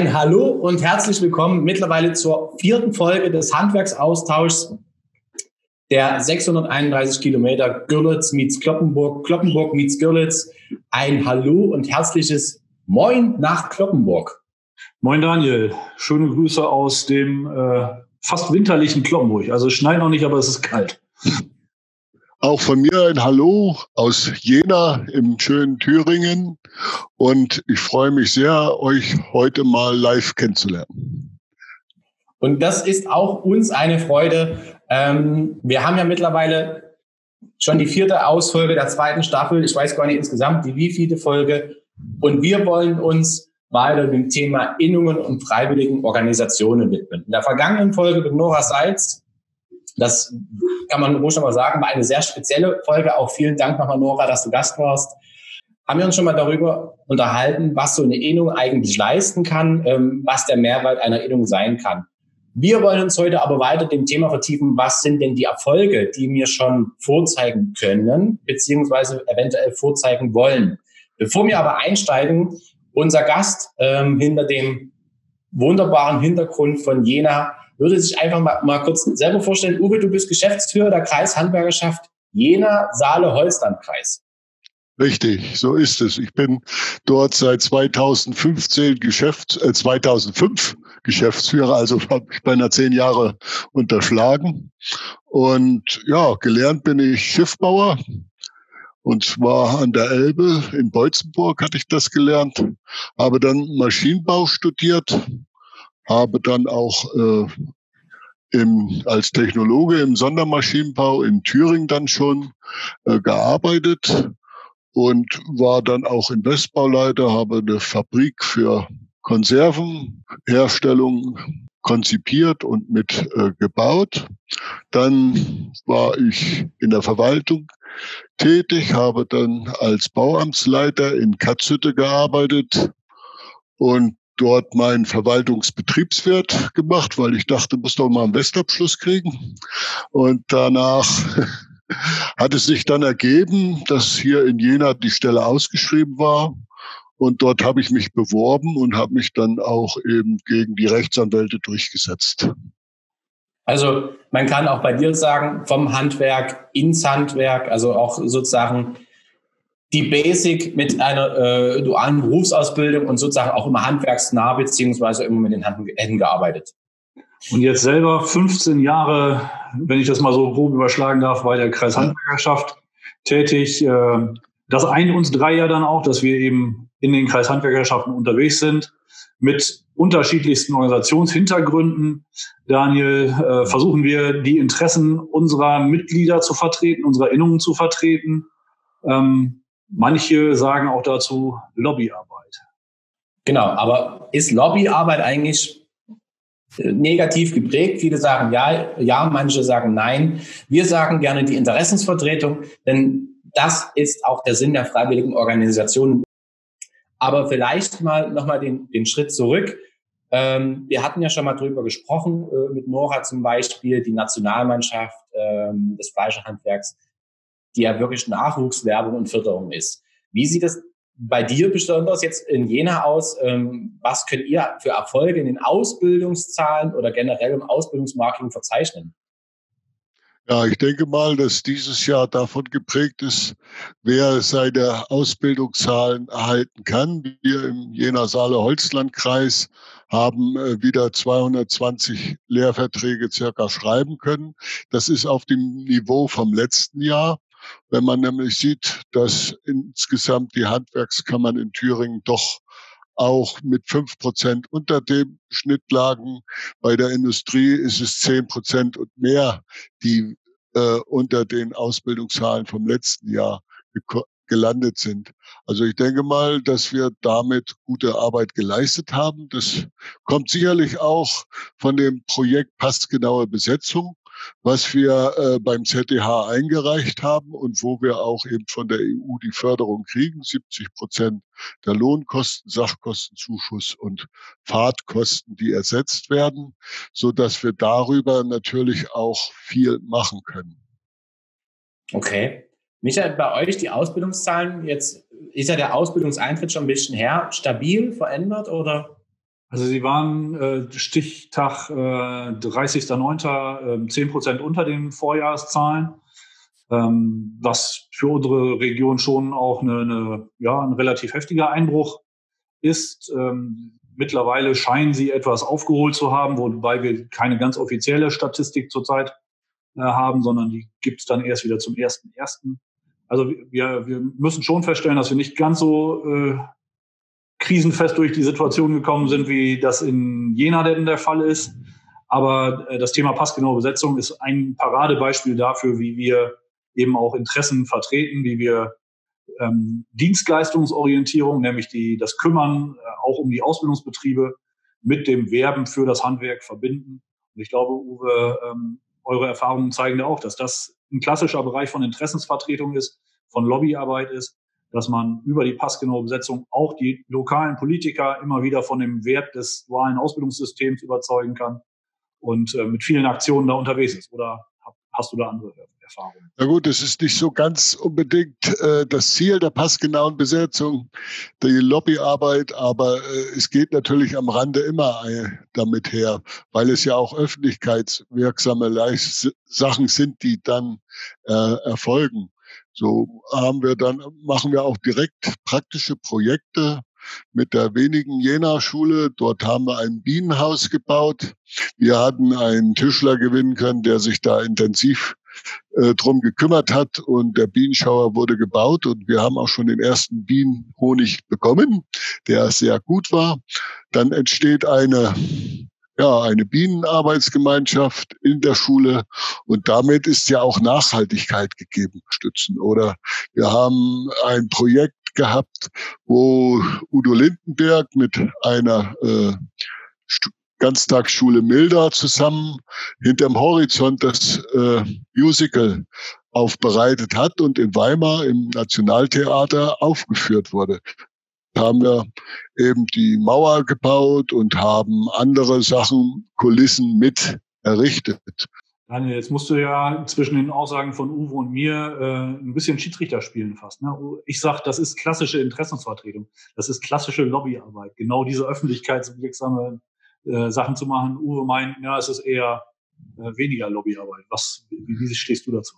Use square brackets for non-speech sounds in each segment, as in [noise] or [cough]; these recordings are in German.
Ein Hallo und herzlich willkommen mittlerweile zur vierten Folge des Handwerksaustauschs der 631 Kilometer Görlitz meets Kloppenburg, Kloppenburg meets Görlitz. Ein Hallo und herzliches Moin nach Kloppenburg. Moin Daniel, schöne Grüße aus dem äh, fast winterlichen Kloppenburg. Also es schneit noch nicht, aber es ist kalt. Auch von mir ein Hallo aus Jena im schönen Thüringen. Und ich freue mich sehr, euch heute mal live kennenzulernen. Und das ist auch uns eine Freude. Ähm, wir haben ja mittlerweile schon die vierte Ausfolge der zweiten Staffel. Ich weiß gar nicht insgesamt die wievielte Folge. Und wir wollen uns weiter dem Thema Innungen und freiwilligen Organisationen widmen. In der vergangenen Folge mit Nora Seitz das kann man ruhig nochmal sagen, war eine sehr spezielle Folge. Auch vielen Dank nochmal, Nora, dass du Gast warst. Haben wir uns schon mal darüber unterhalten, was so eine Innung eigentlich leisten kann, ähm, was der Mehrwert einer Innung sein kann. Wir wollen uns heute aber weiter dem Thema vertiefen, was sind denn die Erfolge, die wir schon vorzeigen können, beziehungsweise eventuell vorzeigen wollen. Bevor wir aber einsteigen, unser Gast ähm, hinter dem wunderbaren Hintergrund von Jena würde sich einfach mal, mal kurz selber vorstellen. Uwe, du bist Geschäftsführer der Kreishandwerkerschaft Jena, Saale, Holstlandkreis. Richtig, so ist es. Ich bin dort seit 2015 Geschäfts, äh, 2005 Geschäftsführer, also habe ich beinahe zehn Jahre unterschlagen. Und ja, gelernt bin ich Schiffbauer. Und zwar an der Elbe in Beutzenburg hatte ich das gelernt. Habe dann Maschinenbau studiert habe dann auch äh, im, als Technologe im Sondermaschinenbau in Thüringen dann schon äh, gearbeitet und war dann auch Investbauleiter, habe eine Fabrik für Konservenherstellung konzipiert und mit äh, gebaut. Dann war ich in der Verwaltung tätig, habe dann als Bauamtsleiter in Katzhütte gearbeitet und dort meinen Verwaltungsbetriebswirt gemacht, weil ich dachte, muss doch mal einen Westabschluss kriegen. Und danach [laughs] hat es sich dann ergeben, dass hier in Jena die Stelle ausgeschrieben war. Und dort habe ich mich beworben und habe mich dann auch eben gegen die Rechtsanwälte durchgesetzt. Also man kann auch bei dir sagen, vom Handwerk ins Handwerk, also auch sozusagen die Basic mit einer äh, dualen Berufsausbildung und sozusagen auch immer handwerksnah beziehungsweise immer mit den Händen gearbeitet. Und jetzt selber 15 Jahre, wenn ich das mal so grob überschlagen darf, bei der Kreishandwerkerschaft tätig. Äh, das eint uns drei ja dann auch, dass wir eben in den Kreishandwerkerschaften unterwegs sind mit unterschiedlichsten Organisationshintergründen. Daniel, äh, versuchen wir die Interessen unserer Mitglieder zu vertreten, unserer Innungen zu vertreten. Ähm, Manche sagen auch dazu Lobbyarbeit. Genau, aber ist Lobbyarbeit eigentlich äh, negativ geprägt? Viele sagen ja, ja, manche sagen nein. Wir sagen gerne die Interessensvertretung, denn das ist auch der Sinn der freiwilligen Organisationen. Aber vielleicht mal nochmal den, den Schritt zurück. Ähm, wir hatten ja schon mal drüber gesprochen, äh, mit Nora zum Beispiel, die Nationalmannschaft ähm, des Fleischerhandwerks die ja wirklich Nachwuchswerbung und Förderung ist. Wie sieht es bei dir besonders jetzt in Jena aus? Ähm, was könnt ihr für Erfolge in den Ausbildungszahlen oder generell im Ausbildungsmarketing verzeichnen? Ja, ich denke mal, dass dieses Jahr davon geprägt ist, wer seine Ausbildungszahlen erhalten kann. Wir im Jena-Saale-Holzland-Kreis haben äh, wieder 220 Lehrverträge circa schreiben können. Das ist auf dem Niveau vom letzten Jahr. Wenn man nämlich sieht, dass insgesamt die Handwerkskammern in Thüringen doch auch mit fünf Prozent unter dem Schnitt lagen. Bei der Industrie ist es zehn Prozent und mehr, die äh, unter den Ausbildungszahlen vom letzten Jahr gelandet sind. Also ich denke mal, dass wir damit gute Arbeit geleistet haben. Das kommt sicherlich auch von dem Projekt passgenaue Besetzung was wir äh, beim ZDH eingereicht haben und wo wir auch eben von der EU die Förderung kriegen, 70 Prozent der Lohnkosten, Sachkostenzuschuss und Fahrtkosten, die ersetzt werden, so dass wir darüber natürlich auch viel machen können. Okay. Michael, bei euch die Ausbildungszahlen, jetzt ist ja der Ausbildungseintritt schon ein bisschen her, stabil verändert oder? Also Sie waren äh, Stichtag äh, 30.09. Äh, 10 Prozent unter den Vorjahreszahlen, ähm, was für unsere Region schon auch eine, eine, ja, ein relativ heftiger Einbruch ist. Ähm, mittlerweile scheinen Sie etwas aufgeholt zu haben, wobei wir keine ganz offizielle Statistik zurzeit äh, haben, sondern die gibt es dann erst wieder zum 1.1. Also wir, wir müssen schon feststellen, dass wir nicht ganz so äh, krisenfest durch die Situation gekommen sind, wie das in Jena denn der Fall ist. Aber äh, das Thema passgenaue Besetzung ist ein Paradebeispiel dafür, wie wir eben auch Interessen vertreten, wie wir ähm, Dienstleistungsorientierung, nämlich die, das Kümmern äh, auch um die Ausbildungsbetriebe mit dem Werben für das Handwerk verbinden. Und ich glaube, Uwe, ähm, eure Erfahrungen zeigen ja auch, dass das ein klassischer Bereich von Interessensvertretung ist, von Lobbyarbeit ist dass man über die passgenaue Besetzung auch die lokalen Politiker immer wieder von dem Wert des dualen Ausbildungssystems überzeugen kann und äh, mit vielen Aktionen da unterwegs ist. Oder hast du da andere Erfahrungen? Na gut, es ist nicht so ganz unbedingt äh, das Ziel der passgenauen Besetzung, die Lobbyarbeit, aber äh, es geht natürlich am Rande immer äh, damit her, weil es ja auch öffentlichkeitswirksame Leist Sachen sind, die dann äh, erfolgen. So haben wir dann, machen wir auch direkt praktische Projekte mit der wenigen Jena-Schule. Dort haben wir ein Bienenhaus gebaut. Wir hatten einen Tischler gewinnen können, der sich da intensiv äh, drum gekümmert hat und der Bienenschauer wurde gebaut und wir haben auch schon den ersten Bienenhonig bekommen, der sehr gut war. Dann entsteht eine ja, eine Bienenarbeitsgemeinschaft in der Schule und damit ist ja auch Nachhaltigkeit gegeben, stützen. Oder wir haben ein Projekt gehabt, wo Udo Lindenberg mit einer äh, Ganztagsschule Milda zusammen hinterm Horizont das äh, Musical aufbereitet hat und in Weimar im Nationaltheater aufgeführt wurde haben wir eben die Mauer gebaut und haben andere Sachen, Kulissen mit errichtet. Daniel, jetzt musst du ja zwischen den Aussagen von Uwe und mir äh, ein bisschen Schiedsrichter spielen fast. Ne? Ich sage, das ist klassische Interessensvertretung. Das ist klassische Lobbyarbeit. Genau diese öffentlichkeitswirksame äh, Sachen zu machen. Uwe meint, ja, es ist eher äh, weniger Lobbyarbeit. Was, wie, wie stehst du dazu?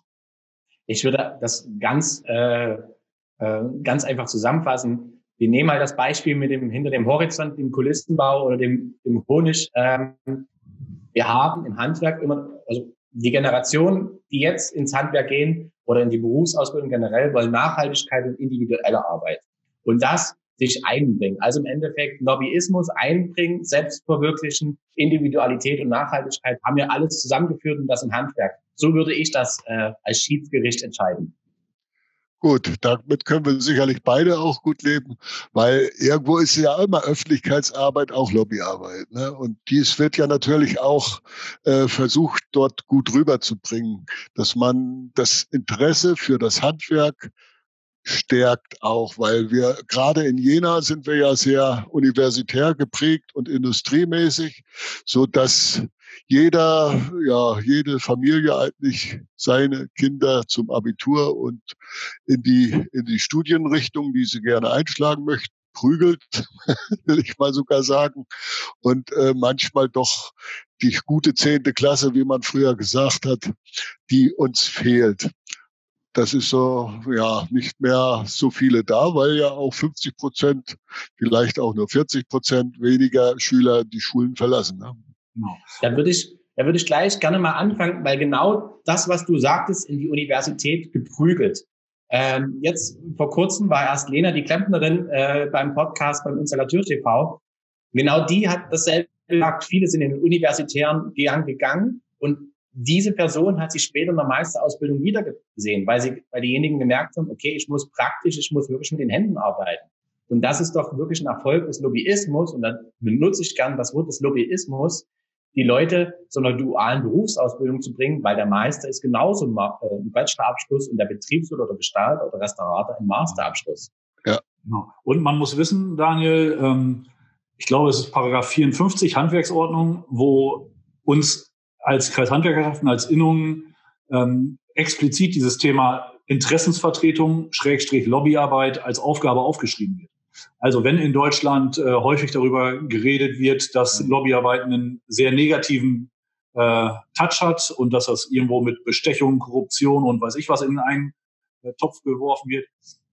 Ich würde das ganz, äh, äh, ganz einfach zusammenfassen wir nehmen mal das Beispiel mit dem hinter dem Horizont, dem Kulissenbau oder dem, dem Honig. Ähm, wir haben im Handwerk immer, also die Generation, die jetzt ins Handwerk gehen oder in die Berufsausbildung generell, wollen Nachhaltigkeit und individuelle Arbeit. Und das sich einbringen. Also im Endeffekt Lobbyismus einbringen, Selbstverwirklichen, Individualität und Nachhaltigkeit haben wir alles zusammengeführt und das im Handwerk. So würde ich das äh, als Schiedsgericht entscheiden. Gut, damit können wir sicherlich beide auch gut leben, weil irgendwo ist ja immer Öffentlichkeitsarbeit auch Lobbyarbeit. Ne? Und dies wird ja natürlich auch äh, versucht, dort gut rüberzubringen, dass man das Interesse für das Handwerk stärkt auch, weil wir gerade in Jena sind wir ja sehr universitär geprägt und industriemäßig, so dass jeder, ja, jede Familie eigentlich seine Kinder zum Abitur und in die, in die Studienrichtung, die sie gerne einschlagen möchten, prügelt, [laughs] will ich mal sogar sagen. Und äh, manchmal doch die gute zehnte Klasse, wie man früher gesagt hat, die uns fehlt. Das ist so, ja, nicht mehr so viele da, weil ja auch 50 Prozent, vielleicht auch nur 40 Prozent weniger Schüler die Schulen verlassen. Ne? Genau. Da würde ich, da würde ich gleich gerne mal anfangen, weil genau das, was du sagtest, in die Universität geprügelt. Ähm, jetzt vor kurzem war erst Lena, die Klempnerin, äh, beim Podcast beim Installateur TV. Genau die hat dasselbe gesagt. Viele sind in den universitären Gang gegangen und diese Person hat sich später in der Meisterausbildung wiedergesehen, weil sie, weil diejenigen gemerkt haben, okay, ich muss praktisch, ich muss wirklich mit den Händen arbeiten. Und das ist doch wirklich ein Erfolg des Lobbyismus. Und dann benutze ich gern das Wort des Lobbyismus, die Leute zu einer dualen Berufsausbildung zu bringen, weil der Meister ist genauso ein äh, Bachelorabschluss und der Betriebs- oder Gestalter oder Restaurator ein Masterabschluss. Ja. Genau. Und man muss wissen, Daniel, ähm, ich glaube, es ist Paragraph 54 Handwerksordnung, wo uns als Kreishandwerkerschaften, als Innungen ähm, explizit dieses Thema Interessensvertretung, Schrägstrich Lobbyarbeit als Aufgabe aufgeschrieben wird. Also wenn in Deutschland äh, häufig darüber geredet wird, dass Lobbyarbeit einen sehr negativen äh, Touch hat und dass das irgendwo mit Bestechung, Korruption und weiß ich was in einen äh, Topf geworfen wird,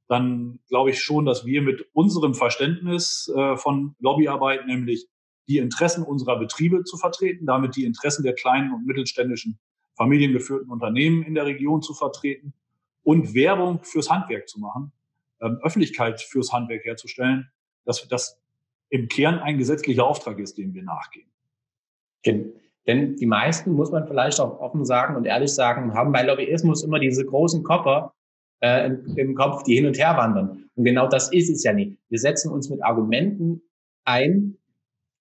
dann glaube ich schon, dass wir mit unserem Verständnis äh, von Lobbyarbeit, nämlich die Interessen unserer Betriebe zu vertreten, damit die Interessen der kleinen und mittelständischen familiengeführten Unternehmen in der Region zu vertreten und Werbung fürs Handwerk zu machen, ähm, Öffentlichkeit fürs Handwerk herzustellen, dass das im Kern ein gesetzlicher Auftrag ist, dem wir nachgehen. Denn die meisten, muss man vielleicht auch offen sagen und ehrlich sagen, haben bei Lobbyismus immer diese großen Koffer äh, im, im Kopf, die hin und her wandern. Und genau das ist es ja nicht. Wir setzen uns mit Argumenten ein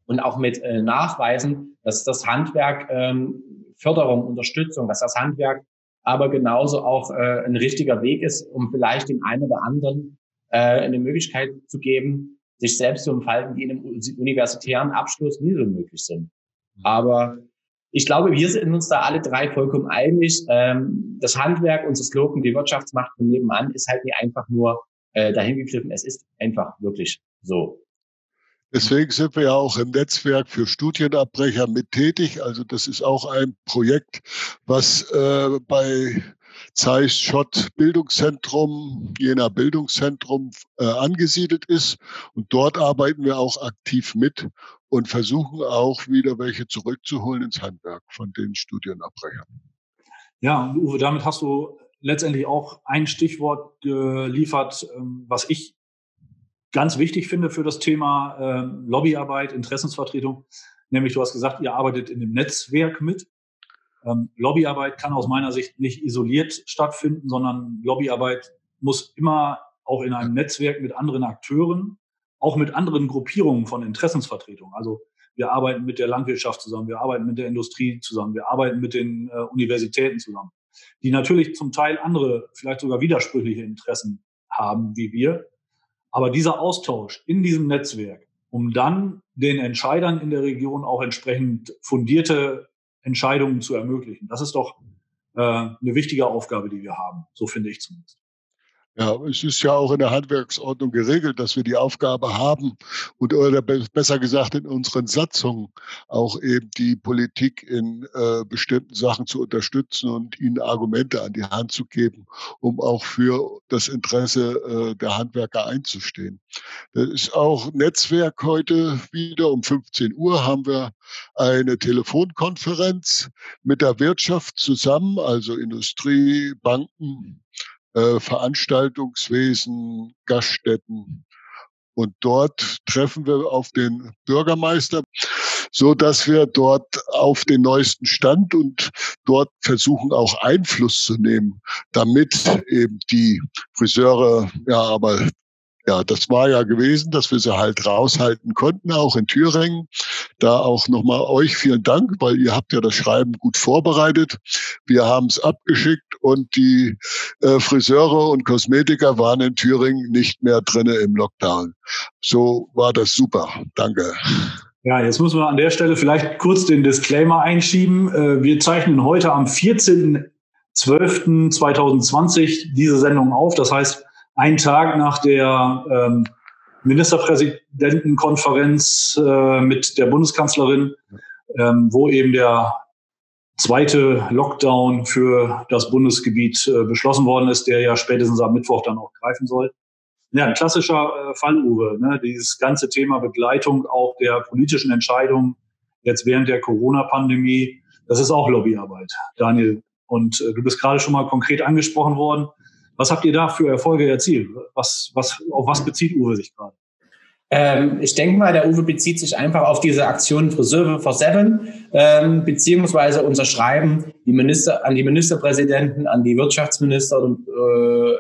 und auch mit äh, Nachweisen, dass das Handwerk ähm, Förderung, Unterstützung, dass das Handwerk aber genauso auch äh, ein richtiger Weg ist, um vielleicht den einen oder anderen äh, eine Möglichkeit zu geben, sich selbst zu entfalten, die in einem universitären Abschluss nie so möglich sind. Aber ich glaube, wir sind uns da alle drei vollkommen einig. Ähm, das Handwerk, unser Slogan, die Wirtschaftsmacht von nebenan, ist halt nicht einfach nur äh, dahin gegriffen. Es ist einfach wirklich so. Deswegen sind wir ja auch im Netzwerk für Studienabbrecher mit tätig. Also das ist auch ein Projekt, was äh, bei Zeiss Schott Bildungszentrum, Jena Bildungszentrum äh, angesiedelt ist. Und dort arbeiten wir auch aktiv mit und versuchen auch wieder welche zurückzuholen ins Handwerk von den Studienabbrechern. Ja, Uwe, damit hast du letztendlich auch ein Stichwort geliefert, ähm, was ich ganz wichtig finde für das Thema äh, Lobbyarbeit, Interessensvertretung. Nämlich, du hast gesagt, ihr arbeitet in dem Netzwerk mit. Ähm, Lobbyarbeit kann aus meiner Sicht nicht isoliert stattfinden, sondern Lobbyarbeit muss immer auch in einem Netzwerk mit anderen Akteuren, auch mit anderen Gruppierungen von Interessensvertretung. Also wir arbeiten mit der Landwirtschaft zusammen, wir arbeiten mit der Industrie zusammen, wir arbeiten mit den äh, Universitäten zusammen, die natürlich zum Teil andere, vielleicht sogar widersprüchliche Interessen haben wie wir. Aber dieser Austausch in diesem Netzwerk, um dann den Entscheidern in der Region auch entsprechend fundierte Entscheidungen zu ermöglichen, das ist doch äh, eine wichtige Aufgabe, die wir haben. So finde ich zumindest. Ja, es ist ja auch in der Handwerksordnung geregelt, dass wir die Aufgabe haben und oder besser gesagt in unseren Satzungen auch eben die Politik in äh, bestimmten Sachen zu unterstützen und ihnen Argumente an die Hand zu geben, um auch für das Interesse äh, der Handwerker einzustehen. Das ist auch Netzwerk heute wieder um 15 Uhr haben wir eine Telefonkonferenz mit der Wirtschaft zusammen, also Industrie, Banken, äh, Veranstaltungswesen, Gaststätten. Und dort treffen wir auf den Bürgermeister, so dass wir dort auf den neuesten Stand und dort versuchen auch Einfluss zu nehmen, damit eben die Friseure, ja, aber ja, das war ja gewesen, dass wir sie halt raushalten konnten, auch in Thüringen. Da auch nochmal euch vielen Dank, weil ihr habt ja das Schreiben gut vorbereitet. Wir haben es abgeschickt und die äh, Friseure und Kosmetiker waren in Thüringen nicht mehr drinne im Lockdown. So war das super. Danke. Ja, jetzt muss man an der Stelle vielleicht kurz den Disclaimer einschieben. Äh, wir zeichnen heute am 14.12.2020 diese Sendung auf. Das heißt, ein Tag nach der ähm, Ministerpräsidentenkonferenz äh, mit der Bundeskanzlerin, ähm, wo eben der zweite Lockdown für das Bundesgebiet äh, beschlossen worden ist, der ja spätestens am Mittwoch dann auch greifen soll. Ja, ein klassischer äh, Fall, Uwe, ne? dieses ganze Thema Begleitung auch der politischen Entscheidungen jetzt während der Corona-Pandemie, das ist auch Lobbyarbeit, Daniel. Und äh, du bist gerade schon mal konkret angesprochen worden. Was habt ihr da für Erfolge erzielt? Was, was, auf was bezieht Uwe sich gerade? Ähm, ich denke mal, der Uwe bezieht sich einfach auf diese Aktion Friseure for Seven, ähm, beziehungsweise unser Schreiben die Minister, an die Ministerpräsidenten, an die Wirtschaftsminister äh,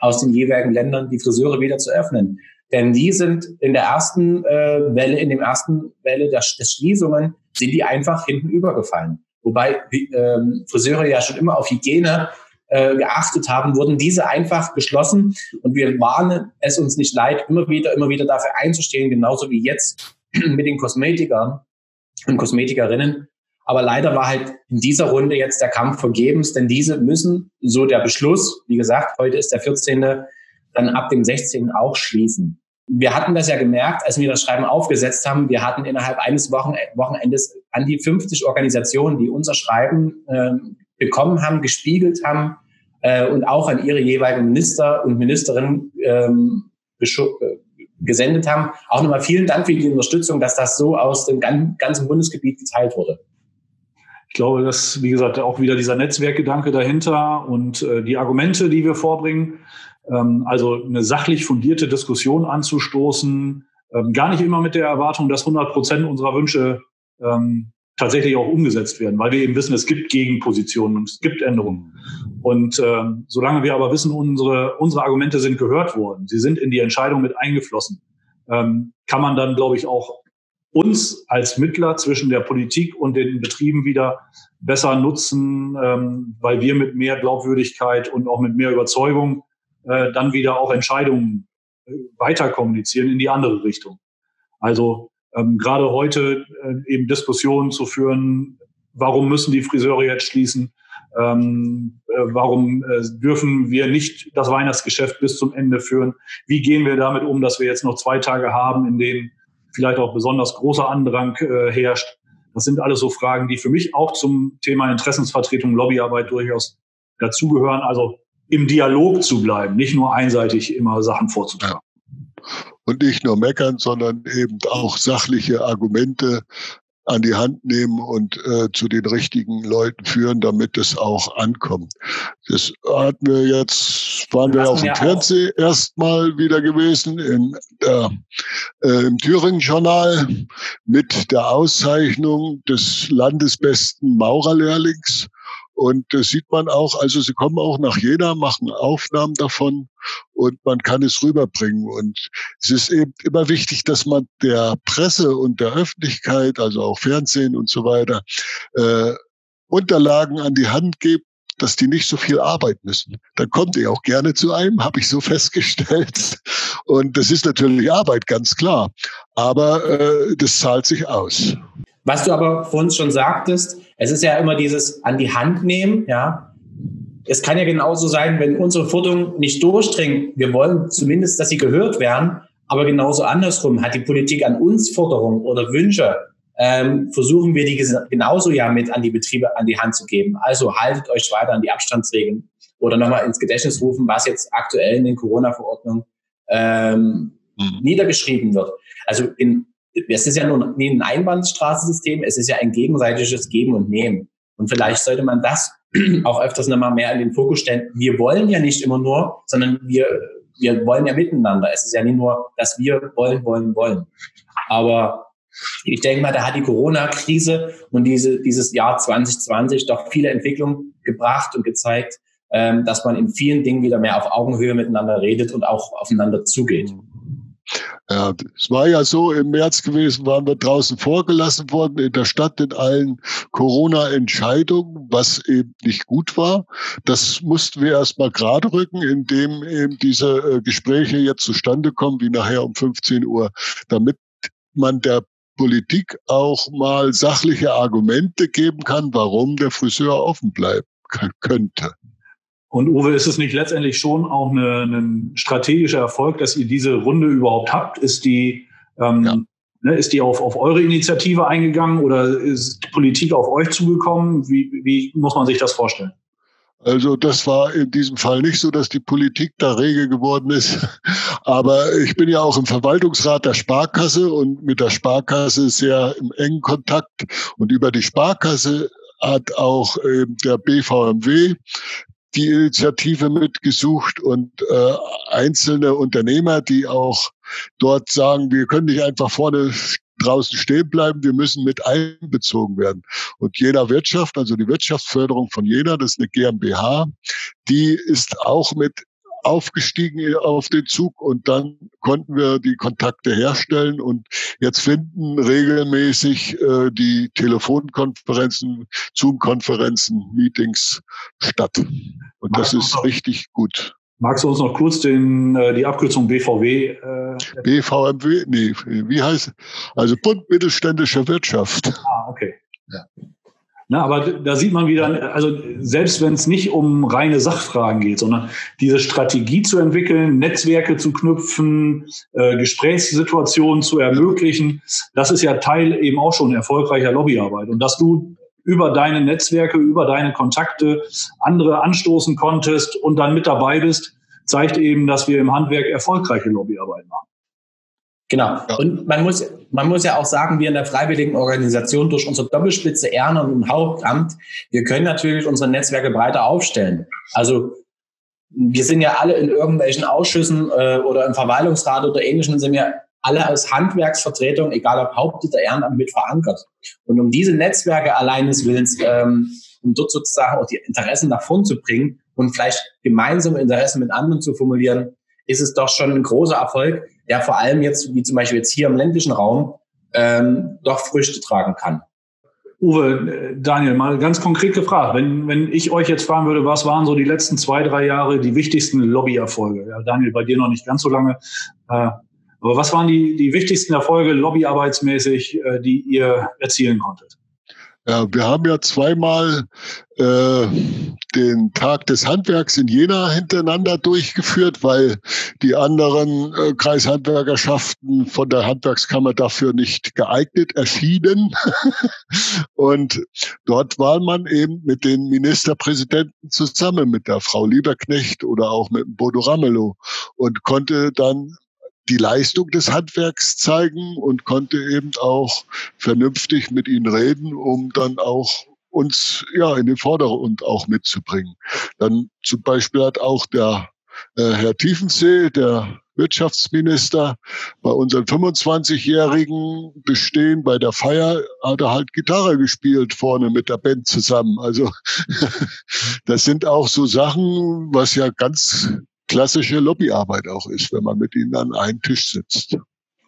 aus den jeweiligen Ländern, die Friseure wieder zu öffnen. Denn die sind in der ersten äh, Welle, in dem ersten Welle der, der Schließungen, sind die einfach hinten übergefallen. Wobei ähm, Friseure ja schon immer auf Hygiene äh, geachtet haben, wurden diese einfach geschlossen. Und wir warnen es uns nicht leid, immer wieder, immer wieder dafür einzustehen, genauso wie jetzt [clears throat] mit den Kosmetikern und Kosmetikerinnen. Aber leider war halt in dieser Runde jetzt der Kampf vergebens, denn diese müssen, so der Beschluss, wie gesagt, heute ist der 14., dann ab dem 16. auch schließen. wir hatten das ja gemerkt, als wir das Schreiben aufgesetzt haben. Wir hatten innerhalb eines Wochen Wochenendes an die 50 Organisationen, die unser Schreiben äh, bekommen haben, gespiegelt haben äh, und auch an ihre jeweiligen Minister und Ministerinnen ähm, äh, gesendet haben. Auch nochmal vielen Dank für die Unterstützung, dass das so aus dem ganzen Bundesgebiet geteilt wurde. Ich glaube, dass, wie gesagt, auch wieder dieser Netzwerkgedanke dahinter und äh, die Argumente, die wir vorbringen, ähm, also eine sachlich fundierte Diskussion anzustoßen, ähm, gar nicht immer mit der Erwartung, dass 100 Prozent unserer Wünsche ähm, tatsächlich auch umgesetzt werden, weil wir eben wissen, es gibt Gegenpositionen und es gibt Änderungen. Und äh, solange wir aber wissen, unsere, unsere Argumente sind gehört worden, sie sind in die Entscheidung mit eingeflossen, ähm, kann man dann, glaube ich, auch uns als Mittler zwischen der Politik und den Betrieben wieder besser nutzen, ähm, weil wir mit mehr Glaubwürdigkeit und auch mit mehr Überzeugung äh, dann wieder auch Entscheidungen äh, weiter kommunizieren in die andere Richtung. Also ähm, gerade heute äh, eben Diskussionen zu führen, warum müssen die Friseure jetzt schließen? Ähm, äh, warum äh, dürfen wir nicht das Weihnachtsgeschäft bis zum Ende führen? Wie gehen wir damit um, dass wir jetzt noch zwei Tage haben, in denen vielleicht auch besonders großer Andrang äh, herrscht? Das sind alles so Fragen, die für mich auch zum Thema Interessensvertretung, Lobbyarbeit durchaus dazugehören. Also im Dialog zu bleiben, nicht nur einseitig immer Sachen vorzutragen. Und nicht nur meckern, sondern eben auch sachliche Argumente an die Hand nehmen und äh, zu den richtigen Leuten führen, damit es auch ankommt. Das hatten wir jetzt, waren wir auf dem Fernsehen erstmal wieder gewesen in der, äh, im Thüringen-Journal mit der Auszeichnung des landesbesten Maurerlehrlings. Und das sieht man auch, also sie kommen auch nach Jena, machen Aufnahmen davon und man kann es rüberbringen. Und es ist eben immer wichtig, dass man der Presse und der Öffentlichkeit, also auch Fernsehen und so weiter, äh, Unterlagen an die Hand gibt, dass die nicht so viel arbeiten müssen. Dann kommt ihr auch gerne zu einem, habe ich so [laughs] festgestellt. Und das ist natürlich Arbeit, ganz klar. Aber äh, das zahlt sich aus. Was du aber vorhin schon sagtest, es ist ja immer dieses an die Hand nehmen, ja. Es kann ja genauso sein, wenn unsere Forderung nicht durchdringt. Wir wollen zumindest, dass sie gehört werden. Aber genauso andersrum hat die Politik an uns Forderungen oder Wünsche, ähm, versuchen wir die genauso ja mit an die Betriebe an die Hand zu geben. Also haltet euch weiter an die Abstandsregeln oder nochmal ins Gedächtnis rufen, was jetzt aktuell in den Corona-Verordnungen ähm, mhm. niedergeschrieben wird. Also in es ist ja nur nie ein Einbahnstraßensystem, es ist ja ein gegenseitiges Geben und Nehmen. Und vielleicht sollte man das [clears throat] auch öfters nochmal mehr in den Fokus stellen. Wir wollen ja nicht immer nur, sondern wir, wir wollen ja miteinander. Es ist ja nicht nur, dass wir wollen, wollen, wollen. Aber ich denke mal, da hat die Corona-Krise und diese, dieses Jahr 2020 doch viele Entwicklungen gebracht und gezeigt, ähm, dass man in vielen Dingen wieder mehr auf Augenhöhe miteinander redet und auch aufeinander zugeht. Ja, es war ja so, im März gewesen waren wir draußen vorgelassen worden in der Stadt in allen Corona-Entscheidungen, was eben nicht gut war. Das mussten wir erstmal gerade rücken, indem eben diese äh, Gespräche jetzt zustande kommen, wie nachher um 15 Uhr, damit man der Politik auch mal sachliche Argumente geben kann, warum der Friseur offen bleiben könnte. Und Uwe, ist es nicht letztendlich schon auch eine, ein strategischer Erfolg, dass ihr diese Runde überhaupt habt? Ist die, ähm, ja. ne, ist die auf, auf eure Initiative eingegangen oder ist die Politik auf euch zugekommen? Wie, wie muss man sich das vorstellen? Also das war in diesem Fall nicht so, dass die Politik da rege geworden ist. [laughs] Aber ich bin ja auch im Verwaltungsrat der Sparkasse und mit der Sparkasse sehr im engen Kontakt. Und über die Sparkasse hat auch äh, der BVMW die Initiative mitgesucht und äh, einzelne Unternehmer, die auch dort sagen, wir können nicht einfach vorne draußen stehen bleiben, wir müssen mit einbezogen werden. Und Jena Wirtschaft, also die Wirtschaftsförderung von Jena, das ist eine GmbH, die ist auch mit aufgestiegen auf den Zug und dann konnten wir die Kontakte herstellen und jetzt finden regelmäßig äh, die Telefonkonferenzen, Zoom-Konferenzen, Meetings statt. Und das ist richtig gut. Magst du uns noch kurz den, äh, die Abkürzung BVW? Äh, BVMW? Nee, wie heißt Also Bund Mittelständischer Wirtschaft. Ah, okay. Ja. Na, aber da sieht man wieder, also selbst wenn es nicht um reine Sachfragen geht, sondern diese Strategie zu entwickeln, Netzwerke zu knüpfen, äh, Gesprächssituationen zu ermöglichen, das ist ja Teil eben auch schon erfolgreicher Lobbyarbeit. Und dass du über deine Netzwerke, über deine Kontakte andere anstoßen konntest und dann mit dabei bist, zeigt eben, dass wir im Handwerk erfolgreiche Lobbyarbeit machen. Genau. Ja. Und man muss, man muss ja auch sagen, wir in der freiwilligen Organisation durch unsere Doppelspitze Ehren und Hauptamt, wir können natürlich unsere Netzwerke breiter aufstellen. Also wir sind ja alle in irgendwelchen Ausschüssen äh, oder im Verwaltungsrat oder ähnlichen sind wir alle als Handwerksvertretung, egal ob Haupt- oder Ehrenamt, mit verankert. Und um diese Netzwerke alleines Willens, ähm, um dort sozusagen auch die Interessen nach vorn zu bringen und vielleicht gemeinsame Interessen mit anderen zu formulieren, ist es doch schon ein großer Erfolg, der vor allem jetzt, wie zum Beispiel jetzt hier im ländlichen Raum, ähm, doch Früchte tragen kann. Uwe, äh, Daniel, mal ganz konkret gefragt, wenn, wenn ich euch jetzt fragen würde, was waren so die letzten zwei, drei Jahre die wichtigsten Lobbyerfolge? Ja, Daniel, bei dir noch nicht ganz so lange. Äh, aber was waren die, die wichtigsten Erfolge lobbyarbeitsmäßig, äh, die ihr erzielen konntet? Ja, wir haben ja zweimal äh, den Tag des Handwerks in Jena hintereinander durchgeführt, weil die anderen äh, Kreishandwerkerschaften von der Handwerkskammer dafür nicht geeignet erschienen. [laughs] Und dort war man eben mit den Ministerpräsidenten zusammen, mit der Frau Lieberknecht oder auch mit Bodo Ramelow und konnte dann die Leistung des Handwerks zeigen und konnte eben auch vernünftig mit ihnen reden, um dann auch uns ja in den Vordergrund auch mitzubringen. Dann zum Beispiel hat auch der äh, Herr Tiefensee, der Wirtschaftsminister, bei unseren 25-jährigen Bestehen bei der Feier hat er halt Gitarre gespielt vorne mit der Band zusammen. Also [laughs] das sind auch so Sachen, was ja ganz klassische Lobbyarbeit auch ist, wenn man mit ihnen an einem Tisch sitzt.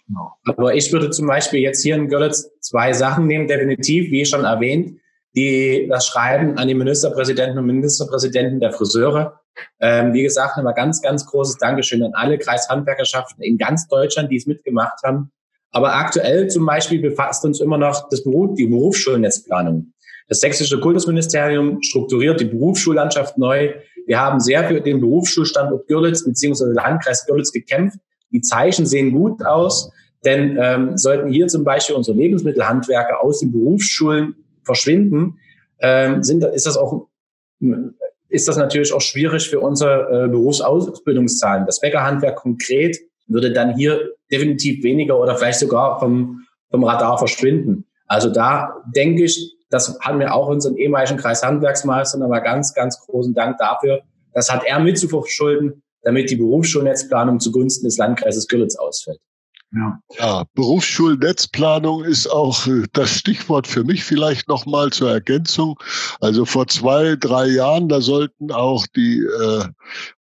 Genau. Aber ich würde zum Beispiel jetzt hier in Görlitz zwei Sachen nehmen, definitiv, wie schon erwähnt, die das Schreiben an die Ministerpräsidenten und Ministerpräsidenten der Friseure. Ähm, wie gesagt, nochmal ganz, ganz großes Dankeschön an alle Kreishandwerkerschaften in ganz Deutschland, die es mitgemacht haben. Aber aktuell zum Beispiel befasst uns immer noch das Beruf, die Berufsschulnetzplanung. Das sächsische Kultusministerium strukturiert die Berufsschullandschaft neu. Wir haben sehr für den Berufsschulstandort Görlitz bzw. Landkreis Görlitz gekämpft. Die Zeichen sehen gut aus, denn ähm, sollten hier zum Beispiel unsere Lebensmittelhandwerker aus den Berufsschulen verschwinden, ähm, sind, ist das auch ist das natürlich auch schwierig für unsere äh, Berufsausbildungszahlen. Das Bäckerhandwerk konkret würde dann hier definitiv weniger oder vielleicht sogar vom, vom Radar verschwinden. Also da denke ich, das haben wir auch unseren ehemaligen Kreishandwerksmeister nochmal ganz, ganz großen Dank dafür. Das hat er mit zu verschulden, damit die Berufsschulnetzplanung zugunsten des Landkreises Görlitz ausfällt. Ja. ja, Berufsschulnetzplanung ist auch äh, das Stichwort für mich vielleicht nochmal zur Ergänzung. Also vor zwei, drei Jahren, da sollten auch die äh,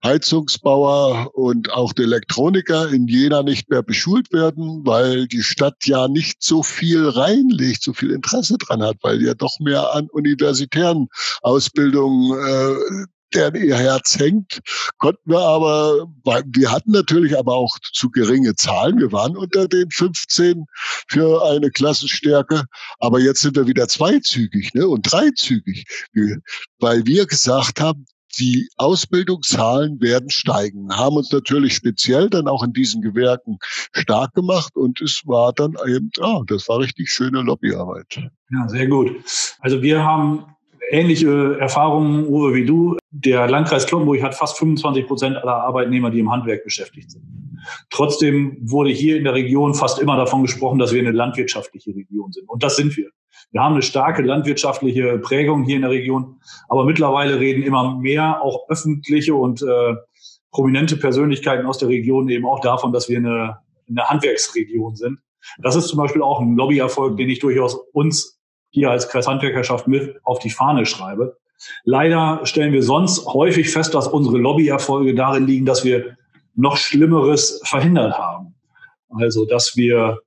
Heizungsbauer und auch die Elektroniker in Jena nicht mehr beschult werden, weil die Stadt ja nicht so viel reinlegt, so viel Interesse dran hat, weil ja doch mehr an universitären Ausbildungen äh, der ihr Herz hängt, konnten wir aber, wir hatten natürlich aber auch zu geringe Zahlen. Wir waren unter den 15 für eine Klassenstärke, aber jetzt sind wir wieder zweizügig ne, und dreizügig, weil wir gesagt haben, die Ausbildungszahlen werden steigen, haben uns natürlich speziell dann auch in diesen Gewerken stark gemacht und es war dann eben, ah, das war richtig schöne Lobbyarbeit. Ja, sehr gut. Also wir haben ähnliche Erfahrungen, Uwe, wie du. Der Landkreis Kloppenburg hat fast 25 Prozent aller Arbeitnehmer, die im Handwerk beschäftigt sind. Trotzdem wurde hier in der Region fast immer davon gesprochen, dass wir eine landwirtschaftliche Region sind. Und das sind wir. Wir haben eine starke landwirtschaftliche Prägung hier in der Region, aber mittlerweile reden immer mehr auch öffentliche und äh, prominente Persönlichkeiten aus der Region eben auch davon, dass wir eine, eine Handwerksregion sind. Das ist zum Beispiel auch ein Lobbyerfolg, den ich durchaus uns hier als Kreishandwerkerschaft mit auf die Fahne schreibe. Leider stellen wir sonst häufig fest, dass unsere Lobbyerfolge darin liegen, dass wir noch Schlimmeres verhindert haben. Also, dass wir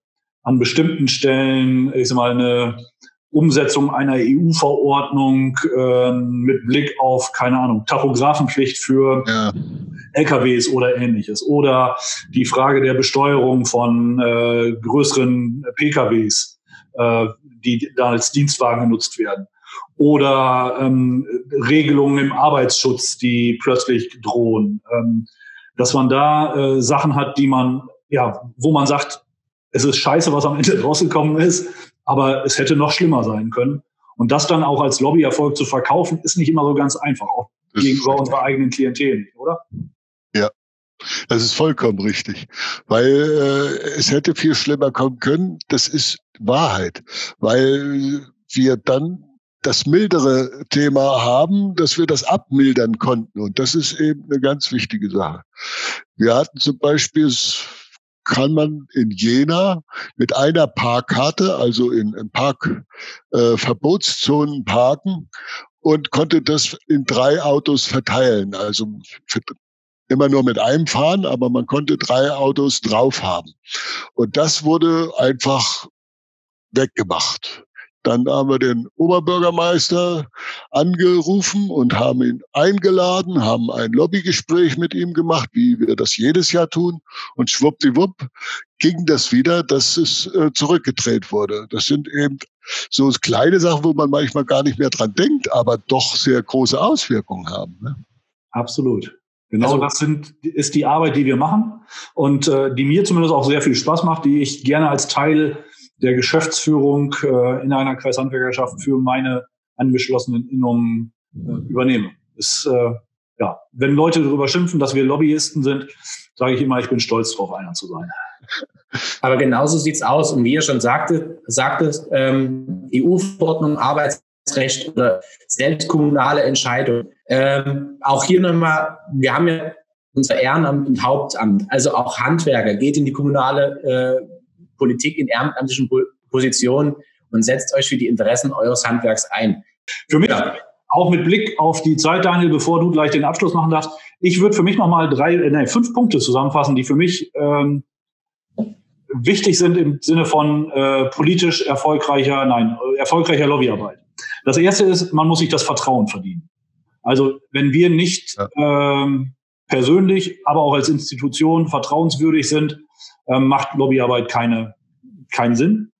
an bestimmten Stellen, ich sag mal, eine Umsetzung einer EU-Verordnung äh, mit Blick auf, keine Ahnung, Tachografenpflicht für ja. LKWs oder ähnliches. Oder die Frage der Besteuerung von äh, größeren PKWs, äh, die da als Dienstwagen genutzt werden. oder ähm, Regelungen im Arbeitsschutz, die plötzlich drohen. Ähm, dass man da äh, Sachen hat, die man, ja, wo man sagt, es ist scheiße, was am Ende [laughs] rausgekommen ist, aber es hätte noch schlimmer sein können. Und das dann auch als Lobbyerfolg zu verkaufen, ist nicht immer so ganz einfach, auch das gegenüber unserer eigenen Klientel, oder? Ja, das ist vollkommen richtig, weil äh, es hätte viel schlimmer kommen können. Das ist Wahrheit, weil wir dann das mildere Thema haben, dass wir das abmildern konnten. Und das ist eben eine ganz wichtige Sache. Wir hatten zum Beispiel, kann man in Jena mit einer Parkkarte, also in, in Parkverbotszonen äh, parken und konnte das in drei Autos verteilen. Also immer nur mit einem fahren, aber man konnte drei Autos drauf haben. Und das wurde einfach weggemacht. Dann haben wir den Oberbürgermeister angerufen und haben ihn eingeladen, haben ein Lobbygespräch mit ihm gemacht, wie wir das jedes Jahr tun. Und schwuppdiwupp ging das wieder, dass es äh, zurückgedreht wurde. Das sind eben so kleine Sachen, wo man manchmal gar nicht mehr dran denkt, aber doch sehr große Auswirkungen haben. Ne? Absolut. Genau also, das sind, ist die Arbeit, die wir machen und äh, die mir zumindest auch sehr viel Spaß macht, die ich gerne als Teil der Geschäftsführung äh, in einer Kreishandwerkerschaft für meine angeschlossenen Innungen äh, übernehme. Ist, äh, ja, wenn Leute darüber schimpfen, dass wir Lobbyisten sind, sage ich immer, ich bin stolz darauf, einer zu sein. [laughs] Aber genauso sieht's aus. Und wie ihr schon sagte, sagte ähm, EU-Verordnung, Arbeitsrecht oder selbst kommunale Entscheidung. Ähm, auch hier nochmal, wir haben ja unser Ehrenamt und Hauptamt, also auch Handwerker, geht in die kommunale äh, Politik in ehrenamtlichen Positionen und setzt euch für die Interessen eures Handwerks ein. Für mich, auch mit Blick auf die Zeit, Daniel, bevor du gleich den Abschluss machen darfst, ich würde für mich nochmal drei, äh, nein, fünf Punkte zusammenfassen, die für mich ähm, wichtig sind im Sinne von äh, politisch erfolgreicher, nein, erfolgreicher Lobbyarbeit. Das erste ist, man muss sich das Vertrauen verdienen. Also wenn wir nicht ja. ähm, persönlich, aber auch als Institution vertrauenswürdig sind, ähm, macht Lobbyarbeit keine, keinen Sinn.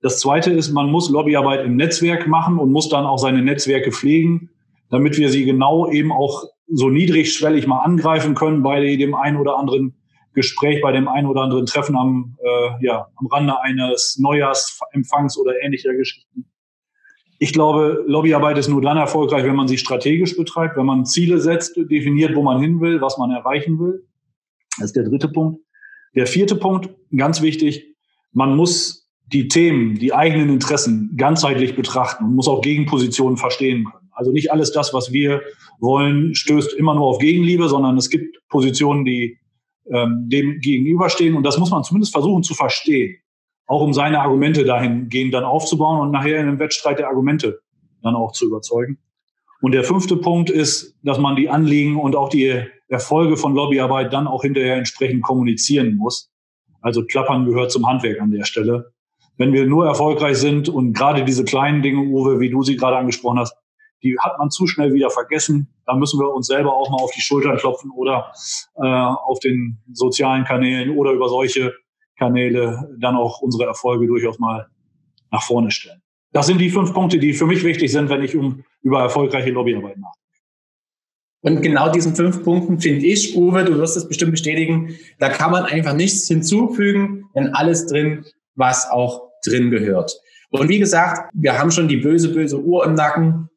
Das Zweite ist, man muss Lobbyarbeit im Netzwerk machen und muss dann auch seine Netzwerke pflegen, damit wir sie genau eben auch so niedrigschwellig mal angreifen können bei dem einen oder anderen Gespräch, bei dem einen oder anderen Treffen am, äh, ja, am Rande eines Neujahrsempfangs oder ähnlicher Geschichten. Ich glaube, Lobbyarbeit ist nur dann erfolgreich, wenn man sie strategisch betreibt, wenn man Ziele setzt, definiert, wo man hin will, was man erreichen will. Das ist der dritte Punkt. Der vierte Punkt, ganz wichtig, man muss die Themen, die eigenen Interessen ganzheitlich betrachten und muss auch Gegenpositionen verstehen können. Also nicht alles das, was wir wollen, stößt immer nur auf Gegenliebe, sondern es gibt Positionen, die ähm, dem gegenüberstehen und das muss man zumindest versuchen zu verstehen, auch um seine Argumente dahingehend dann aufzubauen und nachher in einem Wettstreit der Argumente dann auch zu überzeugen. Und der fünfte Punkt ist, dass man die Anliegen und auch die Erfolge von Lobbyarbeit dann auch hinterher entsprechend kommunizieren muss. Also Klappern gehört zum Handwerk an der Stelle. Wenn wir nur erfolgreich sind und gerade diese kleinen Dinge, Uwe, wie du sie gerade angesprochen hast, die hat man zu schnell wieder vergessen. Da müssen wir uns selber auch mal auf die Schultern klopfen oder äh, auf den sozialen Kanälen oder über solche Kanäle dann auch unsere Erfolge durchaus mal nach vorne stellen. Das sind die fünf Punkte, die für mich wichtig sind, wenn ich um, über erfolgreiche Lobbyarbeit nachdenke. Und genau diesen fünf Punkten finde ich, Uwe, du wirst es bestimmt bestätigen, da kann man einfach nichts hinzufügen, denn alles drin, was auch drin gehört. Und wie gesagt, wir haben schon die böse, böse Uhr im Nacken.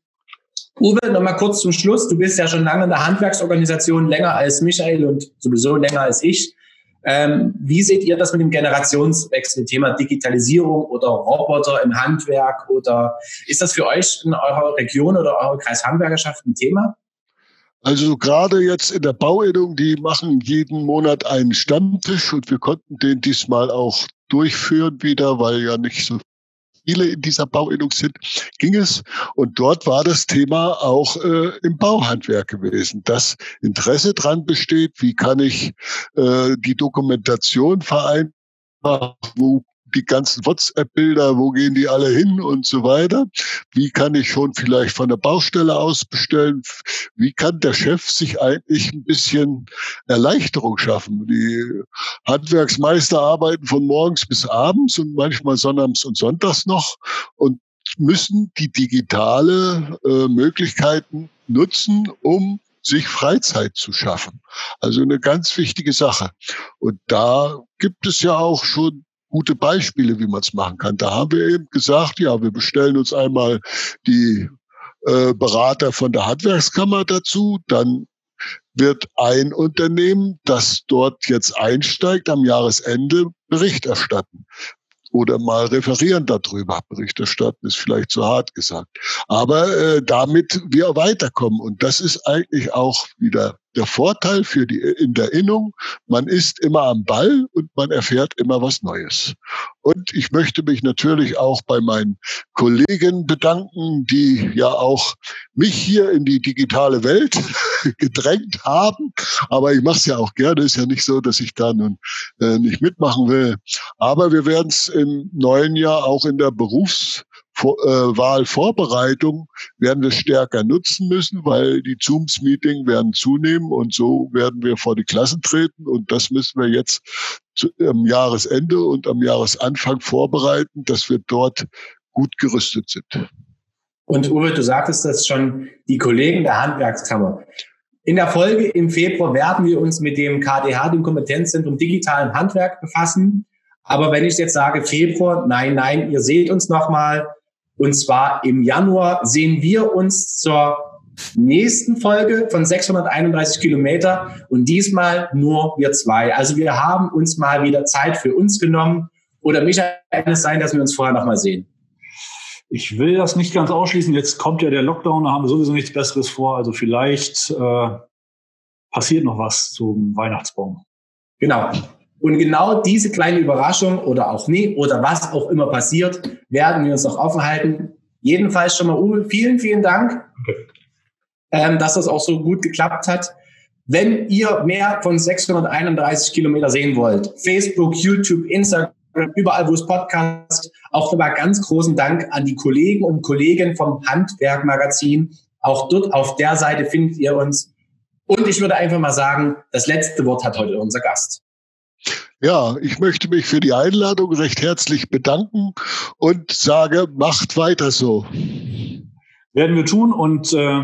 Uwe, nochmal kurz zum Schluss. Du bist ja schon lange in der Handwerksorganisation, länger als Michael und sowieso länger als ich. Ähm, wie seht ihr das mit dem Generationswechsel, Thema Digitalisierung oder Roboter im Handwerk? Oder ist das für euch in eurer Region oder eurer Kreishandwerkerschaft ein Thema? Also gerade jetzt in der Bauinnung, die machen jeden Monat einen Stammtisch und wir konnten den diesmal auch durchführen wieder, weil ja nicht so viele in dieser Bauinnung sind, ging es. Und dort war das Thema auch äh, im Bauhandwerk gewesen, dass Interesse dran besteht, wie kann ich äh, die Dokumentation vereinfachen, wo die ganzen WhatsApp-Bilder, wo gehen die alle hin und so weiter. Wie kann ich schon vielleicht von der Baustelle aus bestellen? Wie kann der Chef sich eigentlich ein bisschen Erleichterung schaffen? Die Handwerksmeister arbeiten von morgens bis abends und manchmal sonnabends und sonntags noch. Und müssen die digitale äh, Möglichkeiten nutzen, um sich Freizeit zu schaffen. Also eine ganz wichtige Sache. Und da gibt es ja auch schon gute Beispiele, wie man es machen kann. Da haben wir eben gesagt, ja, wir bestellen uns einmal die äh, Berater von der Handwerkskammer dazu, dann wird ein Unternehmen, das dort jetzt einsteigt, am Jahresende Bericht erstatten oder mal referieren darüber. Bericht erstatten ist vielleicht zu hart gesagt. Aber äh, damit wir weiterkommen. Und das ist eigentlich auch wieder der Vorteil für die in der Innung. Man ist immer am Ball und man erfährt immer was Neues. Und ich möchte mich natürlich auch bei meinen Kollegen bedanken, die ja auch mich hier in die digitale Welt [laughs] gedrängt haben. Aber ich mache es ja auch gerne. Ist ja nicht so, dass ich da nun äh, nicht mitmachen will. Aber wir werden es im neuen Jahr auch in der Berufs äh, Wahlvorbereitung werden wir stärker nutzen müssen, weil die Zooms-Meeting werden zunehmen und so werden wir vor die Klassen treten und das müssen wir jetzt zu, am Jahresende und am Jahresanfang vorbereiten, dass wir dort gut gerüstet sind. Und Uwe, du sagtest das schon, die Kollegen der Handwerkskammer. In der Folge im Februar werden wir uns mit dem KDH, dem Kompetenzzentrum Digitalen Handwerk, befassen. Aber wenn ich jetzt sage Februar, nein, nein, ihr seht uns nochmal, und zwar im Januar sehen wir uns zur nächsten Folge von 631 Kilometer und diesmal nur wir zwei. Also wir haben uns mal wieder Zeit für uns genommen. Oder Michael, kann es sein, dass wir uns vorher nochmal sehen? Ich will das nicht ganz ausschließen. Jetzt kommt ja der Lockdown, da haben wir sowieso nichts Besseres vor. Also vielleicht äh, passiert noch was zum Weihnachtsbaum. Genau. Und genau diese kleine Überraschung oder auch nie oder was auch immer passiert, werden wir uns noch offen halten. Jedenfalls schon mal, Uwe, vielen, vielen Dank, ähm, dass das auch so gut geklappt hat. Wenn ihr mehr von 631 Kilometer sehen wollt, Facebook, YouTube, Instagram, überall, wo es Podcast, auch nochmal ganz großen Dank an die Kollegen und Kollegen vom Handwerkmagazin. Auch dort auf der Seite findet ihr uns. Und ich würde einfach mal sagen, das letzte Wort hat heute unser Gast. Ja, ich möchte mich für die Einladung recht herzlich bedanken und sage, macht weiter so. Werden wir tun und äh,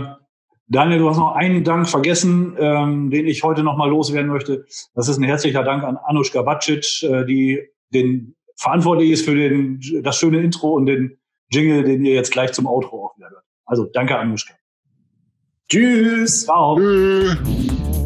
Daniel, du hast noch einen Dank vergessen, ähm, den ich heute noch mal loswerden möchte. Das ist ein herzlicher Dank an Anushka Bacic, äh, die den verantwortlich ist für den, das schöne Intro und den Jingle, den ihr jetzt gleich zum Outro auch wieder hört. Also danke Anushka. Tschüss. Ciao. Tschüss.